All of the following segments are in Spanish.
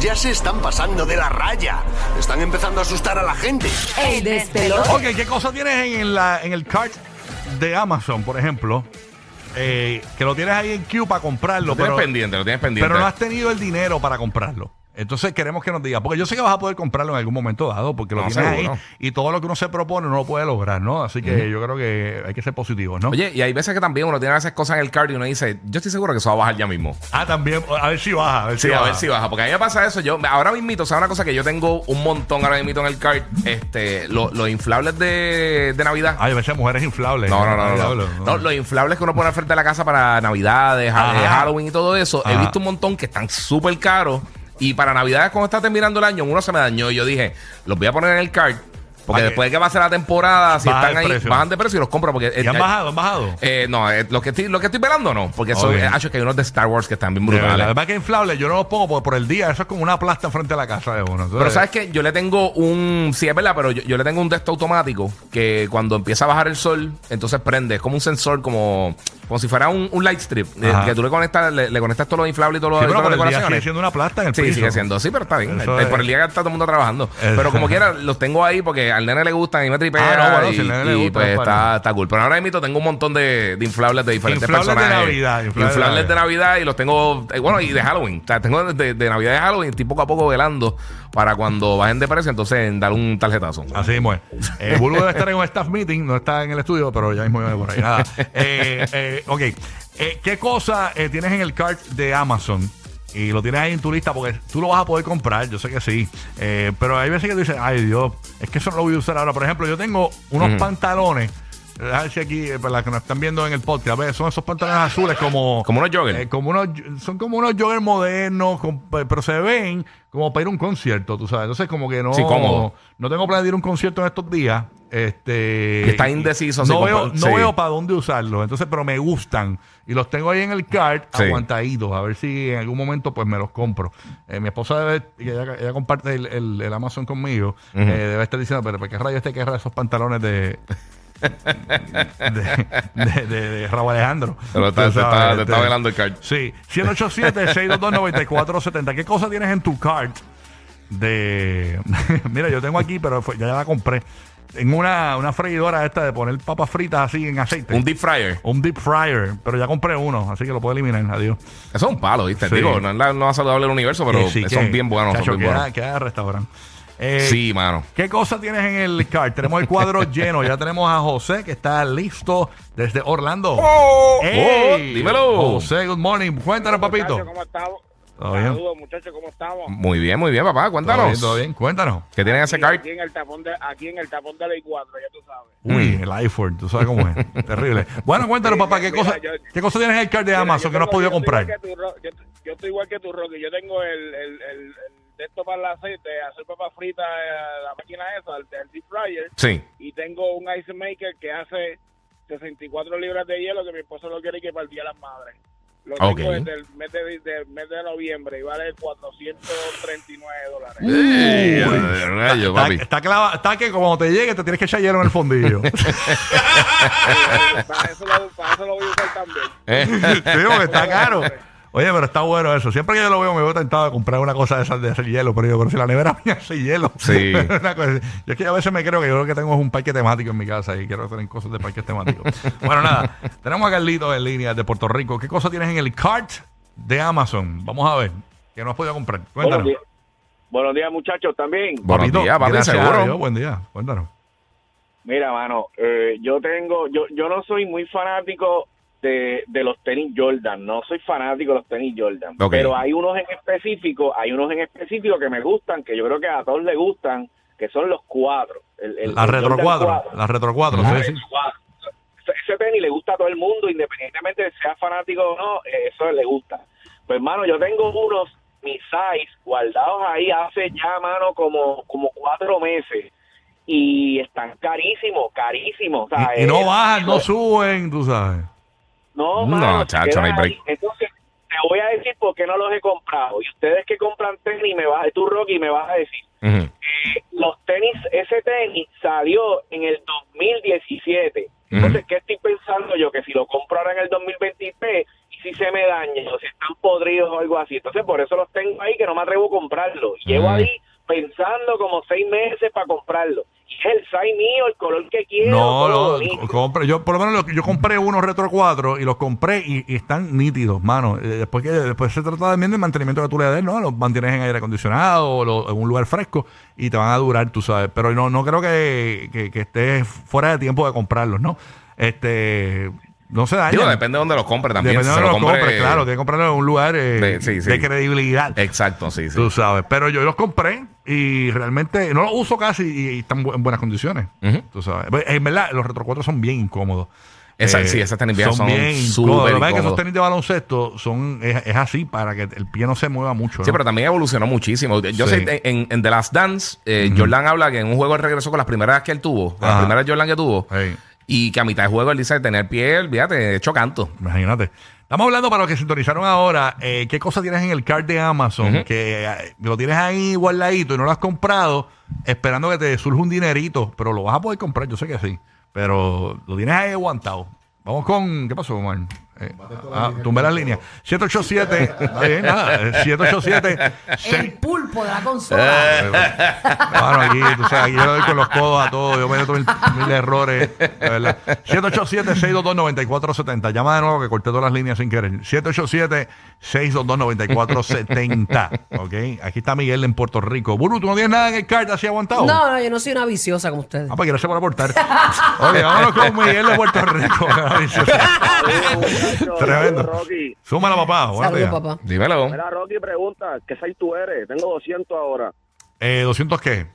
ya se están pasando de la raya. Están empezando a asustar a la gente. El despelote. Ok, ¿qué cosa tienes en, la, en el cart de Amazon, por ejemplo? Eh, que lo tienes ahí en queue para comprarlo, Lo tienes pero, pendiente, lo tienes pendiente. pero no has tenido el dinero para comprarlo. Entonces queremos que nos diga, porque yo sé que vas a poder comprarlo en algún momento dado, porque lo No, tienes seguro. ahí y todo lo que uno se propone no lo puede lograr, ¿no? Así que yo creo que hay que ser positivos, ¿no? Oye, y hay veces que también uno tiene esas cosas en el card y uno dice, yo estoy seguro que eso va a bajar ya mismo. Ah, también, a ver si baja, a ver si Sí, a baja. ver si baja. Porque a mí me pasa eso. Yo, ahora mismito, o sea, una cosa que yo tengo un montón ahora mismito en el card, este, lo- los inflables de, de Navidad. Ay, a veces mujeres inflables. No, no, no, no, no. No, los inflables que uno pone al frente de la casa para Navidades, Ajá. Halloween y todo eso, he visto un montón que están súper caros. Y para Navidades, cuando está terminando el año, uno se me dañó. Y yo dije, los voy a poner en el card. Porque después de que pase la temporada, si están ahí, precio. bajan de precio y los compro. Porque, ¿Y han eh, bajado? ¿Han bajado? eh, no, eh, lo, que estoy, lo que estoy velando no. Porque eso, Ok. eh, que hay unos de Star Wars que están bien verdad. brutales. Además que inflable, yo no los pongo por, por el día, eso es como una plasta enfrente de la casa de uno. Entonces, Pero sabes que yo le tengo un. Sí, es verdad, pero yo, yo le tengo un de automático que cuando empieza a bajar el sol, entonces prende. Es como un sensor, como, como si fuera un, un light strip. eh, Ajá. que tú le conectas, le, le conectas todos los inflables y todos los, Sí, pero todas por las el día sigue decoraciones. siendo una plasta en el Sí, piso. sigue siendo. Sí, pero está bien. Eso Eh, es- Por el día que está todo el mundo trabajando. Eso- Pero como quiera, los tengo ahí porque al nene le gustan y me tripea. Ah, no, bueno, y, si al nene le y, gusta, pues es para- está, está cool. Pero ahora mismo tengo un montón de, de inflables de diferentes Inflables de personajes. Navidad, inflables Inflables, de de Navidad y los tengo. eh, bueno, y de Halloween. O sea, tengo de, de Navidad y de Halloween. Estoy poco a poco velando para cuando bajen de precio, entonces dar un tarjetazo. Así mismo es. Eh, Bulbo debe estar en un staff meeting, no está en el estudio, pero ya mismo viene por ahí. Nada. Eh, eh, ok. Eh, ¿Qué cosa eh, tienes en el cart de Amazon? Y lo tienes ahí en tu lista porque tú lo vas a poder comprar, yo sé que sí. Eh, pero hay veces que tú dices, ay Dios, es que eso no lo voy a usar ahora. Por ejemplo, yo tengo unos pantalones. A ver si aquí, eh, para las que nos están viendo en el podcast, a ver, son esos pantalones azules como. Como unos joggers. eh, como unos, son como unos joggers modernos, con- pero se ven como para ir a un concierto, tú sabes. Entonces, como que no. Sí, cómodo. No tengo plan de ir a un concierto en estos días. Este. Que está indeciso, No veo, no sí. veo para dónde usarlos. Entonces, pero me gustan. Y los tengo ahí en el cart Sí. aguantaditos. A ver si en algún momento pues me los compro. Eh, mi esposa debe, que ella, ella comparte el, el- el Amazon conmigo, eh, debe estar diciendo, pero ¿por qué rayos te querrá esos pantalones de. De, de, de- Raúl Alejandro. Pero está- te está- te está este, velando el cart. Sí, 187-622-9470. ¿Qué cosa tienes en tu cart de... Mira, yo tengo aquí, pero fue- ya la compré. En una, una freidora esta de poner papas fritas así en aceite. Un deep fryer. Un deep fryer, pero ya compré uno, así que lo puedo eliminar. Adiós. Eso es un palo, ¿viste? Sí. Digo, no es la no más saludable del universo, pero sí, son que- bien buenos. chacho, son bien queda- buenos. queda restaurante. Eh, Sí, mano. ¿Qué cosa tienes en el cart? Tenemos el cuadro lleno. Ya tenemos a José que está listo desde Orlando. Oh, ¡Ey! dímelo. José, good morning. Cuéntanos, papito. Muchachos, ¿cómo estamos? ¿Todo bien? Saludos, muchachos, ¿cómo estamos? Muy bien, muy bien, papá. ¿Todo Cuéntanos. bien? ¿Todo bien? Cuéntanos. ¿Qué tienen ese Aquí, cart? aquí en el tapón de, aquí en el tapón de la I4, ya tú sabes. Uy, el iPhone, tú sabes cómo es. Terrible. Bueno, cuéntanos, papá, ¿qué Mira, cosa, yo- ¿qué cosa tienes en el cart de Mira, Amazon que no has podido comprar? Yo, yo estoy igual que tu Rocky. Yo tengo el, el, el, el de esto para el aceite, hacer papas fritas, eh, la máquina esa, el, el deep fryer. Sí. Y tengo un ice maker que hace 64 libras de hielo que mi esposo lo quiere que para el Día de las Madres. Lo tengo Ok. desde el mes de, de- mes de noviembre y vale 439 dólares. Ey, Uy. rayo, Está, papi. está, clava- está que como te llegue te tienes que echar hielo en el fondillo. para, eso lo, para eso lo voy a usar también. Eh, Sí, porque está caro. Oye, pero está bueno eso. Siempre que yo lo veo, me veo tentado de comprar una cosa de esas de hacer hielo. Pero yo, pero si la nevera mía hace hielo. Sí. Una cosa así. yo es que a veces me creo que yo lo que tengo es un parque temático en mi casa y quiero tener cosas de parques temáticos. bueno, nada. Tenemos a Carlitos en línea de Puerto Rico. ¿Qué cosa tienes en el cart de Amazon? Vamos a ver. Que no has podido comprar. Buenos Cuéntanos. días. Buenos días, muchachos, también. Buenos días, papi, seguro. Dios, buen día. Cuéntanos. Mira, mano, eh, yo tengo, yo, yo no soy muy fanático de, de los tenis Jordan, no soy fanático de los tenis Jordan, pero hay unos en específico, hay unos en específico que me gustan, que yo creo que a todos les gustan, que son los cuatro. El, el- La el retro Jordan 4. cuatro. La retro 4. La sí, sí. retro cuatro. Ese- tenis le gusta a todo el mundo, independientemente de sea fanático o no, eh, eso le gusta. Pues, hermano, yo tengo unos, mis size, guardados ahí hace ya, mano, como, como cuatro meses. Y están carísimos, carísimos. o sea, Y, y no eh, bajan, no suben, tú sabes. No, No, mano, chacho, no hay break. Entonces, te voy a decir por qué no los he comprado. Y ustedes que compran tenis, me vas, tú, Rocky, me vas a decir. Eh, los tenis, ese tenis salió en el 2017. Entonces, ¿qué estoy pensando yo? Que si lo compro ahora en el 2023 y si se me dañan o si están podridos o algo así. Entonces, por eso los tengo ahí que no me atrevo a comprarlos. Llevo ahí pensando como seis meses para comprarlo. Y el size mío, el color que quiero. No, no, co- compre, yo por lo menos lo- yo compré unos Retro 4 y los compré y, y están nítidos, mano. Eh, Después que después se trata también del mantenimiento que tú le des, ¿no? Los mantienes en aire acondicionado o lo- en un lugar fresco y te van a durar, tú sabes. Pero no, no creo que, que, que estés fuera de tiempo de comprarlos, ¿no? Este, no se dañan. Digo, depende de dónde los compre también. Depende si de se donde lo compre- claro. Tienes que comprarlo en un lugar eh, De- sí, sí. de credibilidad. Exacto, sí, sí. Tú sabes, pero yo los compré y realmente no los uso casi y, y están en buenas condiciones. Tú sabes. Pues, En verdad, los Retro 4 son bien incómodos. Eh, Esa- sí, esas tenis viejas son bien súper incómodos. Lo que es que esos tenis de baloncesto son, es, es así para que el pie no se mueva mucho. Sí, pero también evolucionó muchísimo. Yo Sí. sé, en, en The Last Dance, eh, Jordan habla que en un juego él regresó con las primeras que él tuvo, con las primeras Jordan que tuvo, y que a mitad de juego él dice tener pie, fíjate, hecho canto. imagínate. Estamos hablando para los que sintonizaron ahora. eh, ¿Qué cosa tienes en el card de Amazon? Que eh, lo tienes ahí guardadito y no lo has comprado, esperando que te surja un dinerito. Pero lo vas a poder comprar, yo sé que sí. Pero lo tienes ahí aguantado. Vamos con. ¿Qué pasó, Omar? Eh, ah, tumbé las líneas. 787. Está bien, nada. eh, 787. El pulpo de la consola. Bueno, aquí, tú sabes, aquí yo le doy con los codos a todo, yo me meto mil, mil errores, de verdad. 787-622-9470. Llama de nuevo que corté todas las líneas sin querer. 787-622-9470. Ok, aquí está Miguel en Puerto Rico. Buru, ¿tú no tienes nada en el card así aguantado? No, no, yo no soy una viciosa como ustedes. Ah, pues gracias por aportar. Oye, vámonos con Miguel de Puerto Rico. Tremendo. Rocky. Súmala, papá. Saludos, papá. Dímelo. Mira, Rocky pregunta, ¿qué size tú eres? Tengo 200 ahora. Eh, ¿200 qué?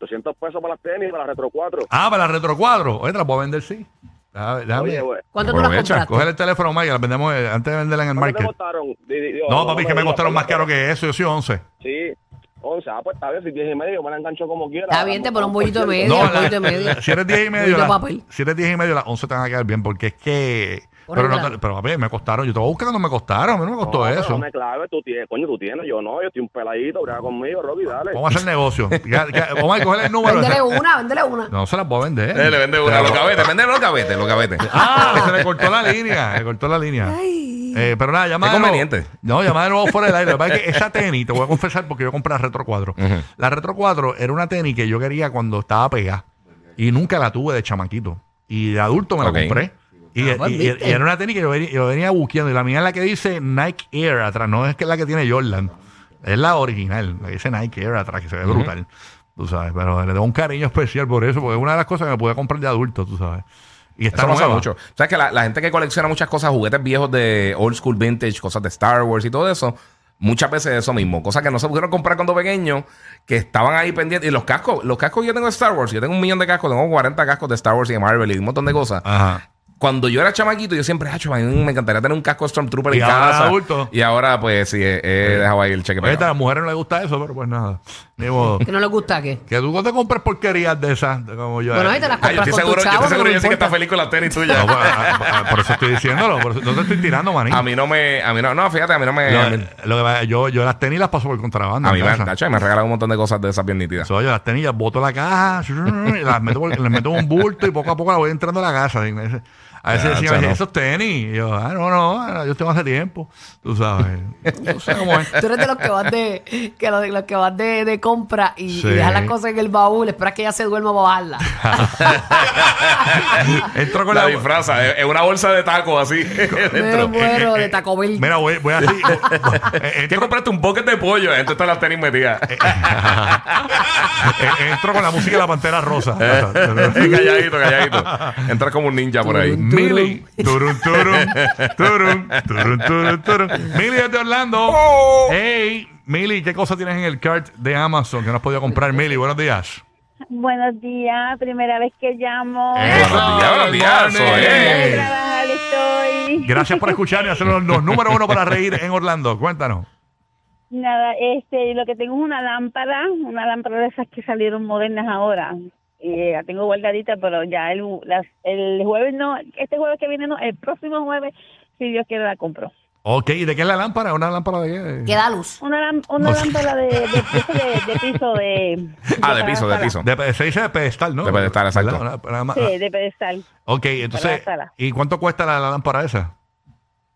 200 pesos para las tenis, para la Retro 4. Ah, para la Retro 4. Oye, te la puedo vender, sí. Déjame- déjame- Oye, güey. ¿Cuánto tú la Aprovecha, compraste? Coger el teléfono, Mike, la vendemos eh, antes de venderla en el ¿Cuánto te market. costaron? Di- di- di- No, papi, que me digas, costaron más caro que eso. Yo soy 11. Sí, 11. Ah, pues está bien, si 10 y medio, me la engancho como quiera. Está bien, te pones un bollito de medio, No, un bollito de medio. si eres 10 y medio, Bollito de las- papel. si eres 10 y medio, las 11 te van a quedar bien, porque es que. Pero, no, te- pero papi, me costaron. Yo te voy a buscar cuando me costaron. A mí no me costó No, pero eso. No me clave, tú tienes, coño, tú tienes, yo no, yo estoy un peladito, brega conmigo, Rocky, dale. Vamos a hacer negocio. Ya- ya- Vamos a coger el número. Véndele una, véndele una. No se las voy a vender. Eh, le vende una, los gavetes, vende los gavetes, los gavetes. Ah, se le cortó la línea. Le cortó la línea. Eh, pero nada, llama Qué de nuevo. conveniente. No, llama de nuevo fuera del aire. Lo que pasa es que esa tenis, te voy a confesar porque yo compré la Retro 4. Ujú. La Retro 4 era una tenis que yo quería cuando estaba pegada. Y nunca la tuve de chamaquito. Y de adulto me la Ok. compré. Y, Ah, pues, y- y- ¿viste? y era una tenis que yo venía, yo venía buqueando. Y la mía es la que dice Nike Air atrás. No es que es la que tiene Jordan. Es la original. La que dice Nike Air atrás, que se ve brutal. Tú sabes. Pero le tengo un cariño especial por eso. Porque es una de las cosas que me pude comprar de adulto, tú sabes. Y está pasa mucho. ¿Sabes que la, la gente que colecciona muchas cosas, juguetes viejos de old school vintage, cosas de Star Wars y todo eso, muchas veces eso mismo. Cosas que no se pudieron comprar cuando pequeños, que estaban ahí pendientes. Y los cascos, los cascos que yo tengo de Star Wars, yo tengo un millón de cascos, tengo 40 cascos de Star Wars y de Marvel y un montón de cosas. Ajá. Cuando yo era chamaquito, yo siempre, hacho, a mí me encantaría tener un casco Stormtrooper Y en ahora casa. adulto. Y ahora, pues, sí, he, he dejado ahí el cheque Oye, a las mujeres no les gusta eso, pero pues nada. Ni modo. ¿Que no les gusta qué? que tú no te compres porquerías de esas, de como yo. Bueno, ahí te las Ay, yo compras estoy con seguro, tu yo estoy seguro, yo sé que está importa. feliz con las tenis tuyas. No, pues, ah, ah, por eso estoy diciéndolo. por eso- no te estoy tirando, maní. A mí no me, a mí no, no, fíjate, a mí no me, Lo- lo que yo, yo las tenis las paso por contrabando. a mí me, casa. tacho, me regalan un montón de cosas de esas bien nítidas. So, yo las tenis, las boto la caja, las meto, por- les meto en un bulto y poco a poco las voy entrando a la casa. A veces decían, no. esos tenis. Y yo, ah, no, no, yo tengo hace tiempo. Tú sabes. No sé cómo es. Tú eres de los que vas de, que los, los que vas de, de compra y, Sí. y dejas las cosas en el baúl, esperas que ella se duerma para bajarla. Entro con La la. disfraza, es una bolsa de tacos así. Me muero de Taco Bell. Mira, voy, voy así. eh, ¿Qué entro, compraste? Un bucket de pollo. Entonces están las tenis metidas. eh, entro con la música de la pantera rosa. calladito, calladito. Entras como un ninja por ahí. Mili. Turun, turun. Turun, turun, turun, turun. Mili desde Orlando. Hey, Mili, ¿qué cosa tienes en el cart de Amazon que no has podido comprar? Mili, buenos días. Buenos días, primera vez que llamo. Eso, buenos días, buenos días, trabajar estoy. Gracias por escuchar y hacer los, los número uno para reír en Orlando. Cuéntanos. Nada, este, lo que tengo es una lámpara, una lámpara de esas que salieron modernas ahora. Y la tengo guardadita, pero ya el, las- el jueves no, este jueves que viene no, el próximo jueves, si Dios quiere, la compro. Ok, ¿y de qué es la lámpara? ¿Una lámpara de qué? Que da luz. Una, una lámpara de, de, de- de piso, de... Ah, de piso, de piso. De- se dice de pedestal, ¿no? De pedestal, exacto. ¿Verdad? Una- una- Sí, de pedestal. ok, entonces. ¿y cuánto cuesta la, la lámpara esa?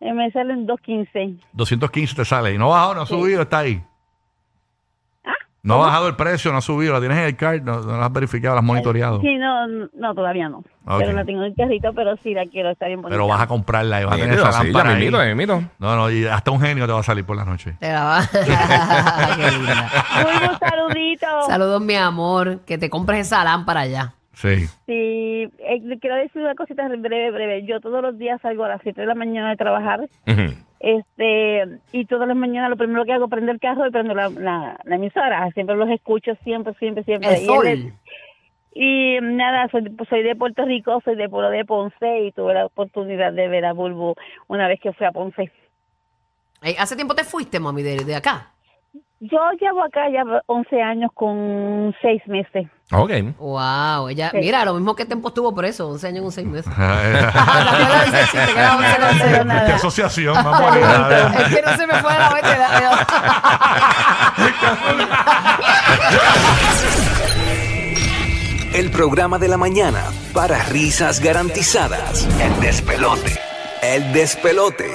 Eh, me salen 2.15. 215 te sale. Y no bajado, no ha subido, está ahí. No ha bajado el precio, no ha subido. La tienes en el card, no, no la has verificado, la has monitoreado. Sí, no, no, todavía no. Ok. Pero la tengo en el carrito, pero sí la quiero, está bien bonita. Pero vas a comprarla y vas a tener esa sí, ya lámpara me ahí. miro, miro. No, no, y hasta un genio te va a salir por la noche. Te la va. Qué linda. Saludos, mi amor. Que te compres esa lámpara ya. Sí. Sí, eh, le quiero decir una cosita breve, breve. Yo todos los días salgo a las 7 de la mañana de trabajar. Ujú. Este Y todas las mañanas lo primero que hago es prender el carro y prendo la, la, la emisora. Siempre los escucho, siempre, siempre, siempre. Y él Y nada, soy, pues, soy de Puerto Rico, soy de pueblo de Ponce y tuve la oportunidad de ver a Bulbo una vez que fui a Ponce. Ey, ¿Hace tiempo te fuiste, mami, de, de acá? Yo llevo acá ya 11 años con 6 meses. Ok. Wow, ella, Sí. mira, lo mismo que tiempo estuvo por eso, 11 años con 6 meses. Qué También lo dice, sí, te queda 11 con seis. nada. asociación más bonita. Es que no se me fue de la mente. la- El programa de la mañana para risas garantizadas. El despelote. El despelote.